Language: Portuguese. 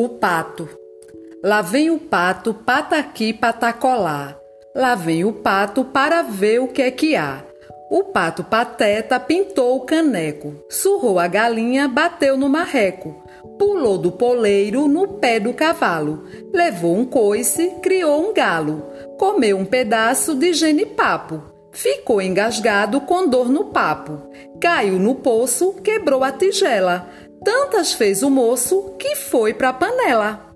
O pato. Lá vem o pato, pataqui, patacolá. Lá vem o pato para ver o que é que há. O pato pateta pintou o caneco, surrou a galinha, bateu no marreco, pulou do poleiro no pé do cavalo, levou um coice, criou um galo, comeu um pedaço de genipapo, ficou engasgado com dor no papo, caiu no poço, quebrou a tigela, tantas fez o moço que foi pra panela.